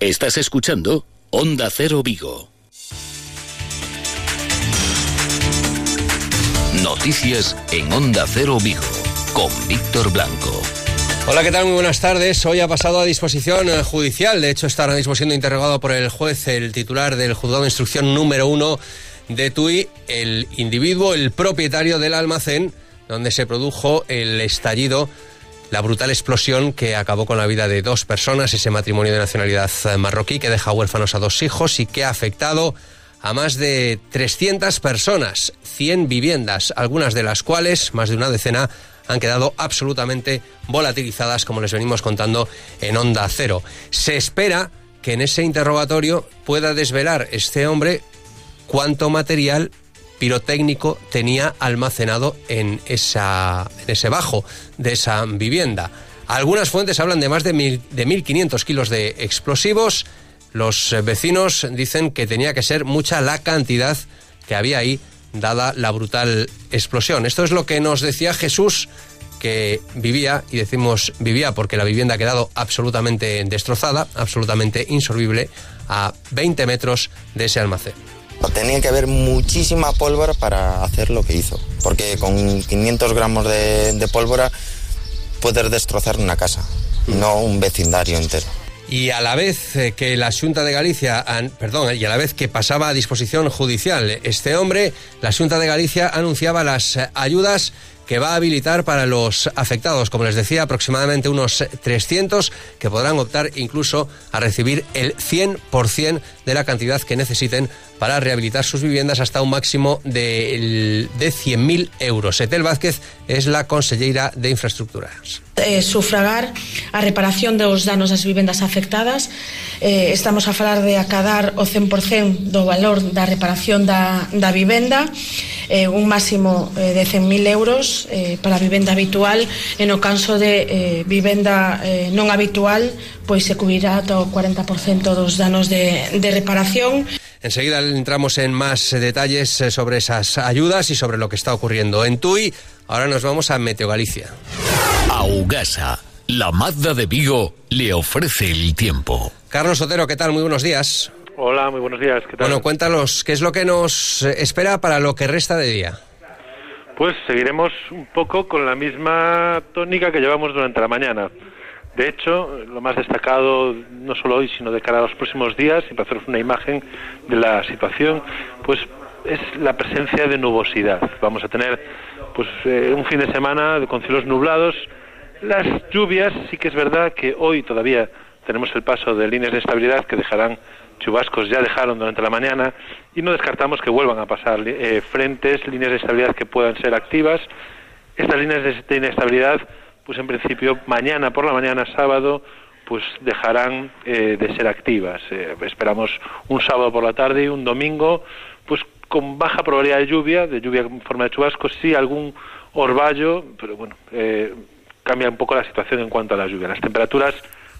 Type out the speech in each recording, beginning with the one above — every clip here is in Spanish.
Estás escuchando Onda Cero Vigo. Noticias en Onda Cero Vigo con Víctor Blanco. Hola, ¿qué tal? Muy buenas tardes. Hoy ha pasado a disposición eh, judicial. De hecho, está ahora mismo siendo interrogado por el juez, el titular del juzgado de instrucción número uno de Tui, el individuo, el propietario del almacén donde se produjo el estallido la brutal explosión que acabó con la vida de dos personas, ese matrimonio de nacionalidad marroquí que deja huérfanos a dos hijos y que ha afectado a más de 300 personas, 100 viviendas, algunas de las cuales, más de una decena, han quedado absolutamente volatilizadas, como les venimos contando en Onda Cero. Se espera que en ese interrogatorio pueda desvelar este hombre cuánto material pirotécnico tenía almacenado en, esa, en ese bajo de esa vivienda. Algunas fuentes hablan de más de, mil, de 1.500 kilos de explosivos. Los vecinos dicen que tenía que ser mucha la cantidad que había ahí, dada la brutal explosión. Esto es lo que nos decía Jesús, que vivía, y decimos vivía porque la vivienda ha quedado absolutamente destrozada, absolutamente insolvible, a 20 metros de ese almacén. Tenía que haber muchísima pólvora para hacer lo que hizo, porque con 500 gramos de, pólvora puedes destrozar una casa, no un vecindario entero. Y a la vez eh, que la Junta de Galicia, perdón, y a la vez que pasaba a disposición judicial este hombre, la Junta de Galicia anunciaba las ayudas que va a habilitar para los afectados, como les decía, aproximadamente unos 300 que podrán optar incluso a recibir el 100% de la cantidad que necesiten para rehabilitar sus viviendas hasta un máximo de, de 100.000 euros. Etel Vázquez es la conselleira de Infraestructuras. Eh, sufragar a reparación dos danos das vivendas afectadas eh, estamos a falar de acadar o 100% do valor da reparación da, da vivenda eh, un máximo eh, de 100.000 euros eh, para a vivenda habitual e no caso de eh, vivenda eh, non habitual pois se cubrirá ata o 40% dos danos de, de reparación. Enseguida entramos en más detalles sobre esas ayudas y sobre lo que está ocurriendo en Tui. Ahora nos vamos a Meteo Galicia. Augasa, la Mazda de Vigo, le ofrece el tiempo. Carlos Sotero, ¿qué tal? Muy buenos días. Hola, muy buenos días. ¿Qué tal? Bueno, cuéntanos, ¿qué es lo que nos espera para lo que resta de día? Pues seguiremos un poco con la misma tónica que llevamos durante la mañana. De hecho, lo más destacado, no solo hoy, sino de cara a los próximos días, y para haceros una imagen de la situación, pues es la presencia de nubosidad. Vamos a tener pues eh, un fin de semana con cielos nublados. Las lluvias, sí que es verdad que hoy todavía tenemos el paso de líneas de estabilidad que dejarán chubascos, ya dejaron durante la mañana, y no descartamos que vuelvan a pasar eh, frentes, líneas de estabilidad que puedan ser activas. Estas líneas de inestabilidad pues en principio mañana por la mañana, sábado, pues dejarán eh, de ser activas. Eh, esperamos un sábado por la tarde y un domingo, pues con baja probabilidad de lluvia, de lluvia en forma de chubascos, sí algún orvallo, pero bueno, eh, cambia un poco la situación en cuanto a la lluvia. Las temperaturas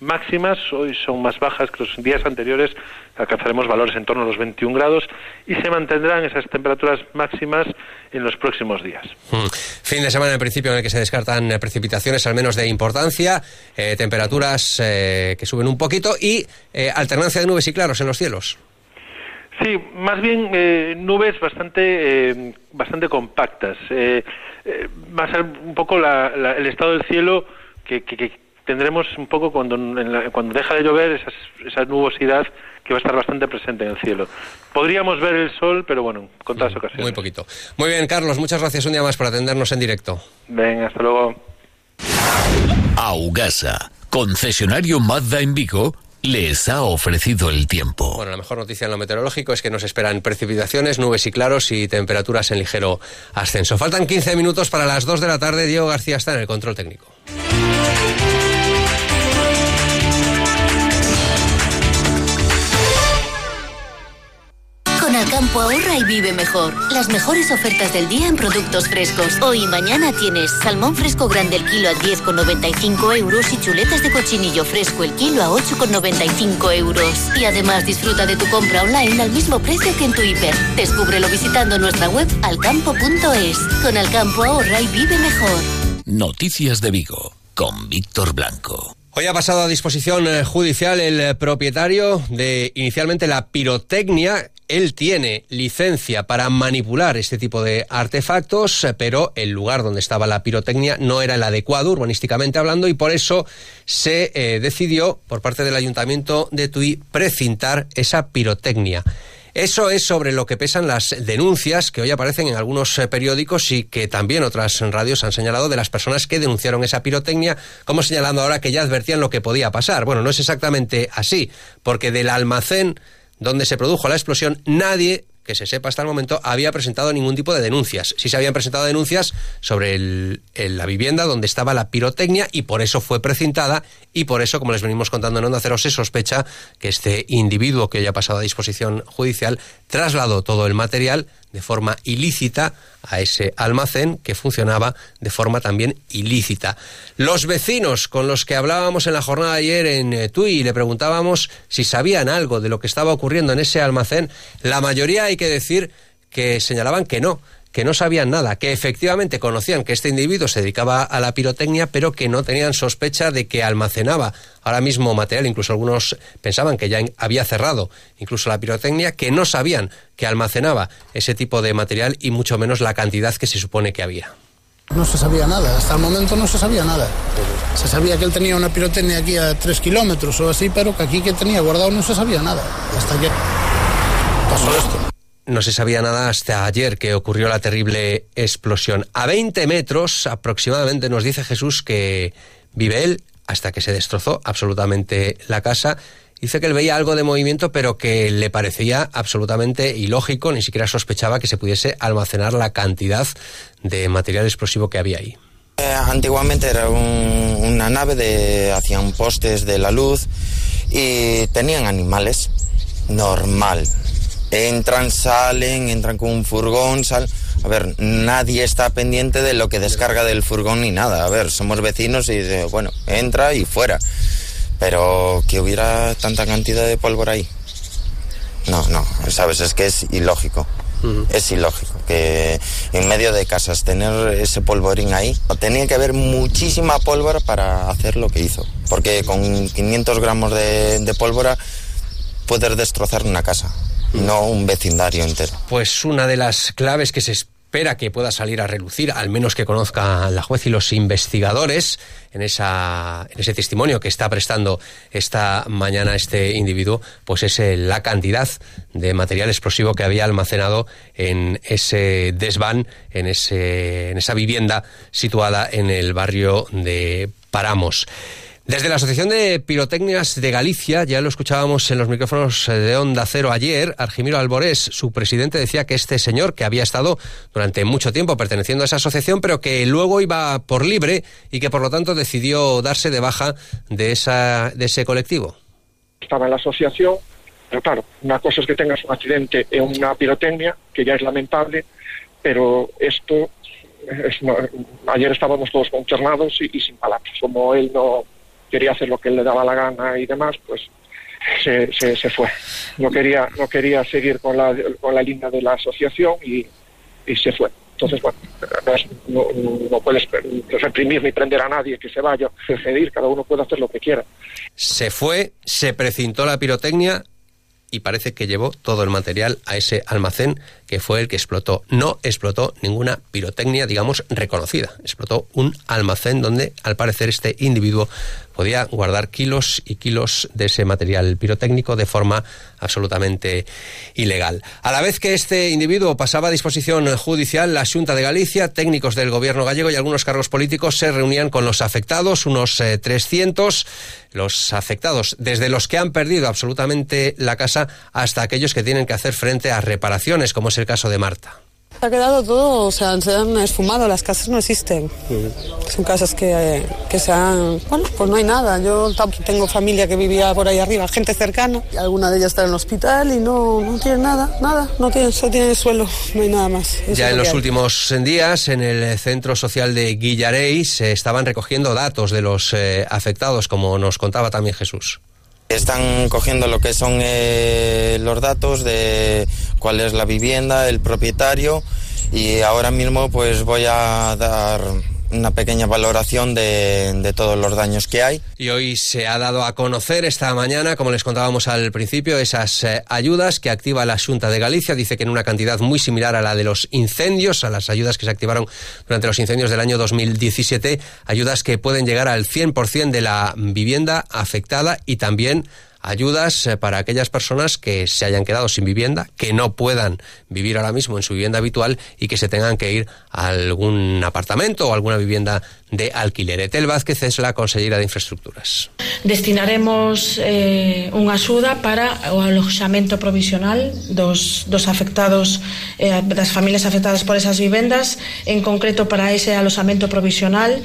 máximas hoy son más bajas que los días anteriores, alcanzaremos valores en torno a los 21 grados y se mantendrán esas temperaturas máximas en los próximos días. Hmm. Fin de semana en principio en el que se descartan eh, precipitaciones al menos de importancia, eh, temperaturas eh, que suben un poquito y eh, alternancia de nubes y claros en los cielos. Sí, más bien eh, nubes bastante eh, bastante compactas. Eh, eh, va a ser un poco la, la, el estado del cielo que, que, que tendremos un poco cuando, en la, cuando deja de llover esas, esa nubosidad que va a estar bastante presente en el cielo. Podríamos ver el sol, pero bueno, en contadas Mm, ocasiones. Muy poquito. Muy bien, Carlos, muchas gracias un día más por atendernos en directo. Venga, hasta luego. Augasa, concesionario Mazda en Vigo, les ha ofrecido el tiempo. Bueno, la mejor noticia en lo meteorológico es que nos esperan precipitaciones, nubes y claros y temperaturas en ligero ascenso. Faltan 15 minutos para las 2 de la tarde. Diego García está en el control técnico. Con Alcampo ahorra y vive mejor. Las mejores ofertas del día en productos frescos. Hoy y mañana tienes salmón fresco grande el kilo a 10,95 euros y chuletas de cochinillo fresco el kilo a 8,95 euros. Y además disfruta de tu compra online al mismo precio que en tu hiper. Descúbrelo visitando nuestra web alcampo.es. Con Alcampo ahorra y vive mejor. Noticias de Vigo, con Víctor Blanco. Hoy ha pasado a disposición eh, judicial el eh, propietario de inicialmente la pirotecnia. Él tiene licencia para manipular este tipo de artefactos, eh, pero el lugar donde estaba la pirotecnia no era el adecuado urbanísticamente hablando y por eso se decidió por parte del ayuntamiento de Tui precintar esa pirotecnia. Eso es sobre lo que pesan las denuncias que hoy aparecen en algunos eh, periódicos y que también otras radios han señalado de las personas que denunciaron esa pirotecnia, como señalando ahora que ya advertían lo que podía pasar. Bueno, no es exactamente así, porque del almacén donde se produjo la explosión nadie que se sepa hasta el momento, había presentado ningún tipo de denuncias. Sí se habían presentado denuncias sobre la vivienda donde estaba la pirotecnia y por eso fue precintada y por eso, como les venimos contando en Onda Cero, se sospecha que este individuo que hoy ha pasado a disposición judicial trasladó todo el material de forma ilícita a ese almacén que funcionaba de forma también ilícita. Los vecinos con los que hablábamos en la jornada ayer en eh, Tui le preguntábamos si sabían algo de lo que estaba ocurriendo en ese almacén, la mayoría hay que decir que señalaban que no, que no sabían nada, que efectivamente conocían que este individuo se dedicaba a la pirotecnia, pero que no tenían sospecha de que almacenaba ahora mismo material, incluso algunos pensaban que ya había cerrado incluso la pirotecnia, que no sabían que almacenaba ese tipo de material y mucho menos la cantidad que se supone que había. No se sabía nada, hasta el momento no se sabía nada. Se sabía que él tenía una pirotecnia aquí a tres kilómetros o así, pero que aquí que tenía guardado no se sabía nada. Hasta que pasó esto no se sabía nada hasta ayer que ocurrió la terrible explosión. A 20 metros aproximadamente nos dice Jesús que vive él hasta que se destrozó absolutamente la casa. Dice que él veía algo de movimiento, pero que le parecía absolutamente ilógico, ni siquiera sospechaba que se pudiese almacenar la cantidad de material explosivo que había ahí. Eh, antiguamente era una nave de hacían postes de la luz y tenían animales normal entran, salen, entran con un furgón, sal... A ver, nadie está pendiente de lo que descarga del furgón ni nada. A ver, somos vecinos y bueno, entra y fuera. Pero que hubiera tanta cantidad de pólvora ahí. No, no, sabes, es que es ilógico. Es ilógico que en medio de casas tener ese polvorín ahí. Tenía que haber muchísima pólvora para hacer lo que hizo. Porque con 500 gramos de, de pólvora puedes destrozar una casa no un vecindario entero. Pues una de las claves que se espera que pueda salir a relucir, al menos que conozca la juez y los investigadores en, esa, en ese testimonio que está prestando esta mañana este individuo, pues es eh, la cantidad de material explosivo que había almacenado en ese desván, en, ese, en esa vivienda situada en el barrio de Paramos. Desde la Asociación de Pirotecnias de Galicia, ya lo escuchábamos en los micrófonos de Onda Cero ayer, Argimiro Alborés, su presidente, decía que este señor, que había estado durante mucho tiempo perteneciendo a esa asociación, pero que luego iba por libre y que por lo tanto decidió darse de baja de, esa, de ese colectivo. Estaba en la asociación, pero claro, una cosa es que tengas un accidente en una pirotecnia, que ya es lamentable, pero esto, ayer estábamos todos consternados y sin palabras, como él no quería hacer lo que le daba la gana y demás, pues se, se, fue. No quería, no quería seguir con la, con la línea de la asociación y, y se fue. Entonces, bueno, no, no, puedes reprimir ni prender a nadie que se vaya, decidir, cada uno puede hacer lo que quiera. Se fue, se precintó la pirotecnia y parece que llevó todo el material a ese almacén que fue el que explotó. No explotó ninguna pirotecnia, digamos, reconocida. Explotó un almacén donde, al parecer, este individuo podía guardar kilos y kilos de ese material pirotécnico de forma absolutamente ilegal. A la vez que este individuo pasaba a disposición judicial, la Junta de Galicia, técnicos del gobierno gallego y algunos cargos políticos se reunían con los afectados, unos 300, eh, los afectados, desde los que han perdido absolutamente la casa hasta aquellos que tienen que hacer frente a reparaciones, como es el caso de Marta. Ha quedado todo, o sea, se han esfumado, las casas no existen. Son casas que, que, se han... Bueno, pues no hay nada. Yo tengo familia que vivía por ahí arriba, gente cercana. Y alguna de ellas está en el hospital y no, no tiene nada, nada. No tiene, solo tiene suelo, no hay nada más. ya en los últimos días, en el Centro Social de Guillarey, se estaban recogiendo datos de los eh, afectados, como nos contaba también Jesús. Están cogiendo lo que son eh, los datos de cuál es la vivienda, el propietario y ahora mismo pues voy a dar una pequeña valoración de, de, todos los daños que hay. Y hoy se ha dado a conocer esta mañana, como les contábamos al principio, esas eh, ayudas que activa la Junta de Galicia. Dice que en una cantidad muy similar a la de los incendios, a las ayudas que se activaron durante los incendios del año 2017, ayudas que pueden llegar al 100% de la vivienda afectada y también ayudas eh, para aquellas personas que se hayan quedado sin vivienda, que no puedan vivir ahora mismo en su vivienda habitual y que se tengan que ir a algún apartamento o alguna vivienda de alquiler. Etel Vázquez es la consellera de Infraestructuras. Destinaremos eh, unha axuda para o aloxamento provisional dos, dos afectados eh, familias afectadas por esas vivendas en concreto para ese aloxamento provisional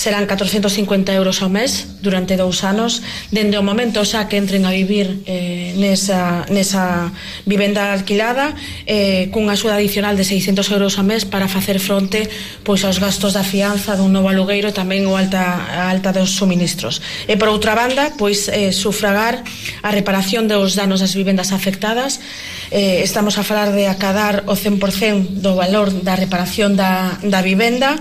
serán 450 euros ao mes durante dous anos dende o momento xa que entren a vivir eh, nesa, nesa vivenda alquilada eh, cunha axuda adicional de 600 euros ao mes para facer fronte pois aos gastos da fianza dun novo alugueiro e tamén o alta, a alta dos suministros. E por outra banda pois eh, sufragar a reparación dos danos das vivendas afectadas. Eh, estamos a falar de acadar o 100% do valor da reparación da, da vivenda.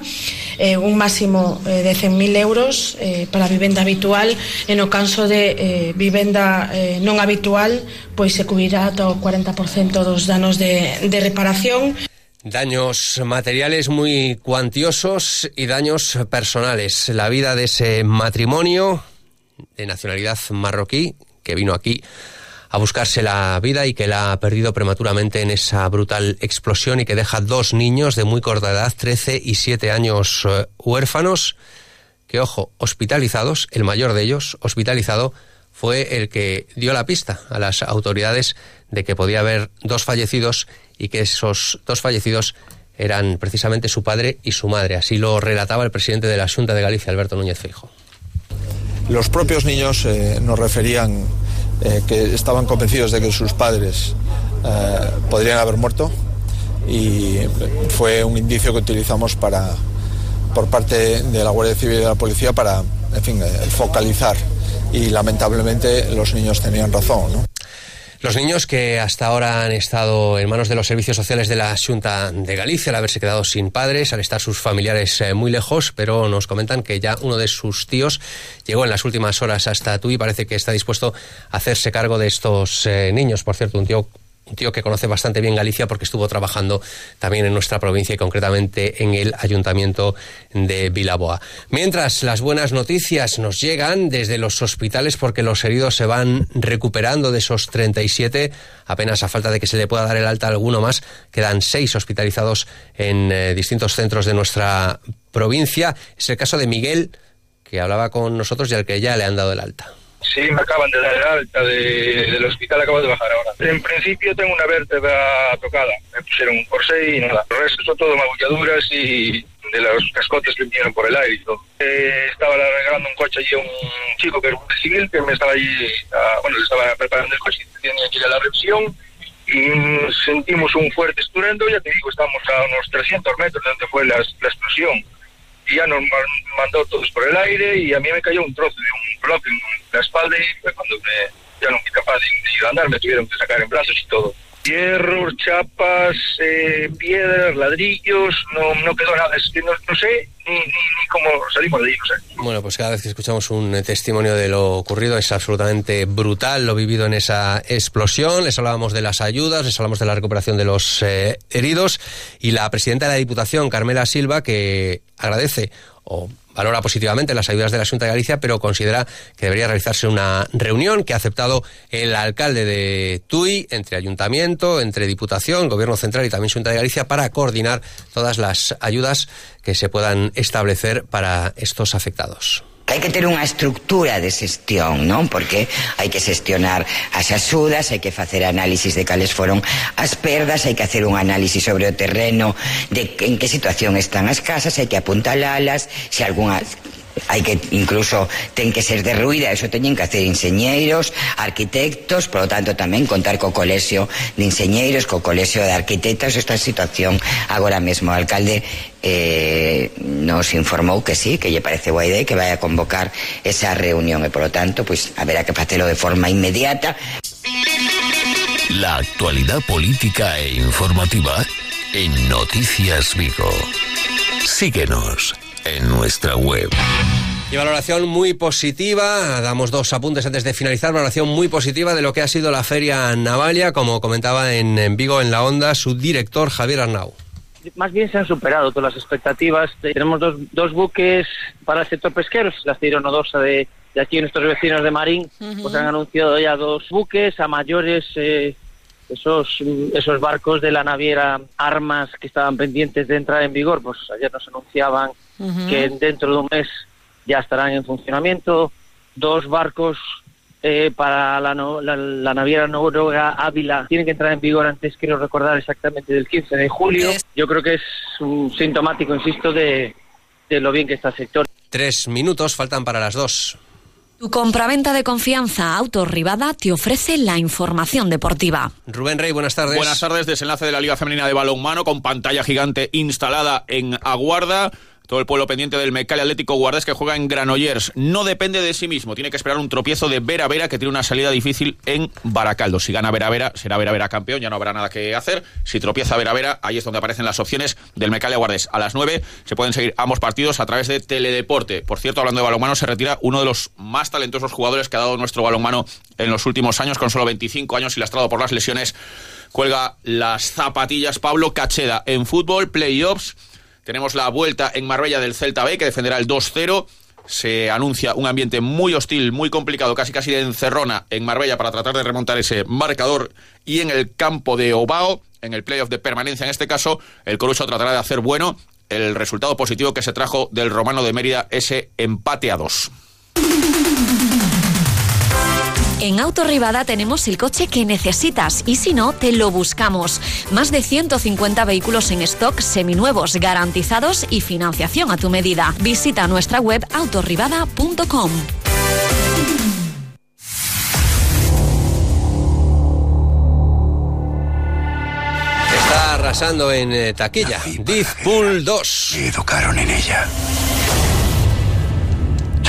Eh, un máximo eh, de 100.000 euros eh, para vivenda habitual e no de eh, vivenda eh, habitual, pois se cubrirá ata o 40% dos danos de, de reparación. Daños materiales muy cuantiosos y daños personales. La vida de ese matrimonio de nacionalidad marroquí que vino aquí a buscarse la vida y que la ha perdido prematuramente en esa brutal explosión y que deja dos niños de muy corta edad, 13 y 7 años uh, huérfanos, que, ojo, hospitalizados, el mayor de ellos, hospitalizado, fue el que dio la pista a las autoridades de que podía haber dos fallecidos y que esos dos fallecidos eran precisamente su padre y su madre. Así lo relataba el presidente de la Junta de Galicia, Alberto Núñez Feijo. Los propios niños eh, nos referían eh, que estaban convencidos de que sus padres eh, podrían haber muerto y fue un indicio que utilizamos para, por parte de la Guardia Civil y de la Policía para en fin, focalizar y lamentablemente los niños tenían razón. Los niños que hasta ahora han estado en manos de los servicios sociales de la Junta de Galicia al haberse quedado sin padres, al estar sus familiares eh, muy lejos, pero nos comentan que ya uno de sus tíos llegó en las últimas horas hasta tú y parece que está dispuesto a hacerse cargo de estos eh, niños. Por cierto, un tío un tío que conoce bastante bien Galicia porque estuvo trabajando también en nuestra provincia y concretamente en el ayuntamiento de Vilaboa. Mientras las buenas noticias nos llegan desde los hospitales porque los heridos se van recuperando de esos 37, apenas a falta de que se le pueda dar el alta a alguno más, quedan seis hospitalizados en eh, distintos centros de nuestra provincia. Es el caso de Miguel, que hablaba con nosotros y al que ya le han dado el alta. Sí, me acaban de dar el alta de, del hospital, acabo de bajar ahora. En principio tengo una vértebra tocada, me pusieron un corsé y nada. El resto son todo magulladuras y de los cascotes que vinieron por el aire y todo. Eh, estaba regalando un coche allí a un chico que era un civil que me estaba allí, a, bueno, le estaba preparando el coche y tenía que ir a la revisión y sentimos un fuerte estruendo, ya te digo, estamos a unos 300 metros de donde fue la explosión y ya nos mandó todos por el aire y a mí me cayó un trozo de un bloque en la espalda y fue cuando me, ya no fui capaz de, de andar, me tuvieron que sacar en brazos y todo. Hierros, chapas, eh, piedras, ladrillos, no, no quedó nada, es que no, no sé ni, ni, ni, cómo salimos de ahí, no. Bueno, pues cada vez que escuchamos un testimonio de lo ocurrido es absolutamente brutal lo vivido en esa explosión. Les hablábamos de las ayudas, les hablamos de la recuperación de los eh, heridos y la presidenta de la Diputación, Carmela Silva, que agradece o valora positivamente las ayudas de la Junta de Galicia, pero considera que debería realizarse una reunión que ha aceptado el alcalde de Tui entre ayuntamiento, entre Diputación, Gobierno Central y también Junta de Galicia para coordinar todas las ayudas que se puedan establecer para estos afectados. que hai que ter unha estructura de xestión, non? Porque hai que xestionar as axudas, hai que facer análisis de cales foron as perdas, hai que hacer un análisis sobre o terreno, de en que situación están as casas, hai que apuntalalas, se algunha hai que incluso ten que ser derruída, eso teñen que hacer enseñeiros, arquitectos, por lo tanto tamén contar co colexio de enseñeiros, co colexio de arquitectos, esta situación agora mesmo o alcalde eh, nos informou que sí, que lle parece boa idea que vai a convocar esa reunión e por lo tanto, pues haberá que facelo de forma inmediata. La actualidad política e informativa en Noticias Vigo. Síguenos en nuestra web. Y valoración muy positiva, damos dos apuntes antes de finalizar, valoración muy positiva de lo que ha sido la Feria Navalia, como comentaba en, en Vigo, en la Onda, su director Javier Arnau. Más bien se han superado todas las expectativas. Tenemos dos, dos buques para el sector pesquero, la Nodosa de, de aquí, nuestros vecinos de Marín, pues han anunciado ya dos buques a mayores... Eh, esos, esos barcos de la naviera Armas que estaban pendientes de entrar en vigor, pues ayer nos anunciaban que dentro de un mes ya estarán en funcionamiento. Dos barcos eh, para la, la, naviera noruega Ávila tienen que entrar en vigor antes, quiero recordar exactamente, del 15 de julio. Yo creo que es un sintomático, insisto, de, de lo bien que está el sector. Tres minutos faltan para las dos. Tu compraventa de confianza Autorribada te ofrece la información deportiva. Rubén Rey, buenas tardes. Buenas tardes, desenlace de la Liga Femenina de Balonmano con pantalla gigante instalada en Aguarda. Todo el pueblo pendiente del Mecali Atlético Guardés que juega en Granollers. No depende de sí mismo. Tiene que esperar un tropiezo de Vera Vera que tiene una salida difícil en Baracaldo. Si gana Vera Vera, será Vera Vera campeón. Ya no habrá nada que hacer. Si tropieza Vera Vera, ahí es donde aparecen las opciones del Mecali Guardés. A las 9 se pueden seguir ambos partidos a través de Teledeporte. Por cierto, hablando de balonmano, se retira uno de los más talentosos jugadores que ha dado nuestro balonmano en los últimos años, con solo 25 años y lastrado por las lesiones. Cuelga las zapatillas Pablo Cacheda en fútbol, playoffs tenemos la vuelta en Marbella del Celta B, que defenderá el 2-0 se anuncia un ambiente muy hostil, muy complicado, casi casi de encerrona en Marbella para tratar de remontar ese marcador y en el campo de Obao, en el playoff de permanencia en este caso, el Corucho tratará de hacer bueno el resultado positivo que se trajo del Romano de Mérida, ese empate a dos. En Autorribada tenemos el coche que necesitas y si no, te lo buscamos. Más de 150 vehículos en stock seminuevos, garantizados y financiación a tu medida. Visita nuestra web autorribada.com. Está arrasando en eh, taquilla. Deadpool 2. Me educaron en ella.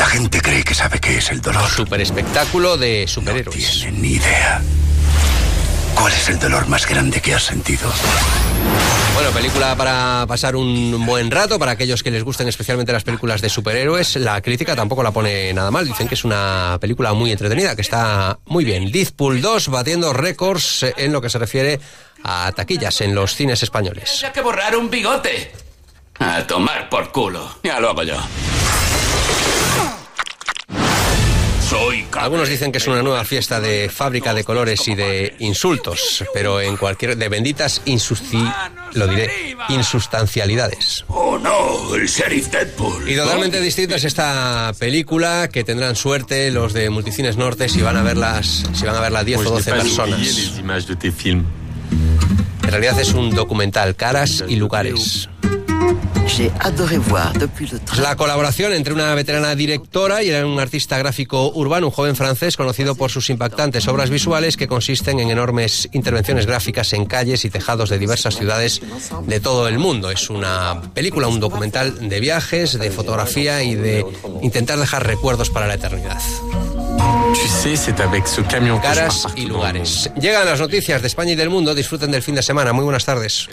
La gente cree que sabe qué es el dolor. Super espectáculo de superhéroes. No tienen ni idea. ¿Cuál es el dolor más grande que has sentido? Bueno, película para pasar un buen rato, para aquellos que les gusten especialmente las películas de superhéroes. La crítica tampoco la pone nada mal. Dicen que es una película muy entretenida, que está muy bien. Deadpool 2 batiendo récords en lo que se refiere a taquillas en los cines españoles. Hay que borrar un bigote. A tomar por culo. Ya lo hago yo. Algunos dicen que es una nueva fiesta de fábrica de colores y de insultos, pero en cualquier de benditas insusti, lo diré, insustancialidades. Oh no, el sheriff Deadpool. Y totalmente distinta es esta película que tendrán suerte los de Multicines Norte si van a verlas, si van a verla 10 o 12 personas. En realidad es un documental, caras y lugares. La colaboración entre una veterana directora y un artista gráfico urbano, un joven francés conocido por sus impactantes obras visuales que consisten en enormes intervenciones gráficas en calles y tejados de diversas ciudades de todo el mundo. Es una película, un documental de viajes, de fotografía y de intentar dejar recuerdos para la eternidad. Caras y lugares. Llegan las noticias de España y del mundo. Disfruten del fin de semana. Muy buenas tardes.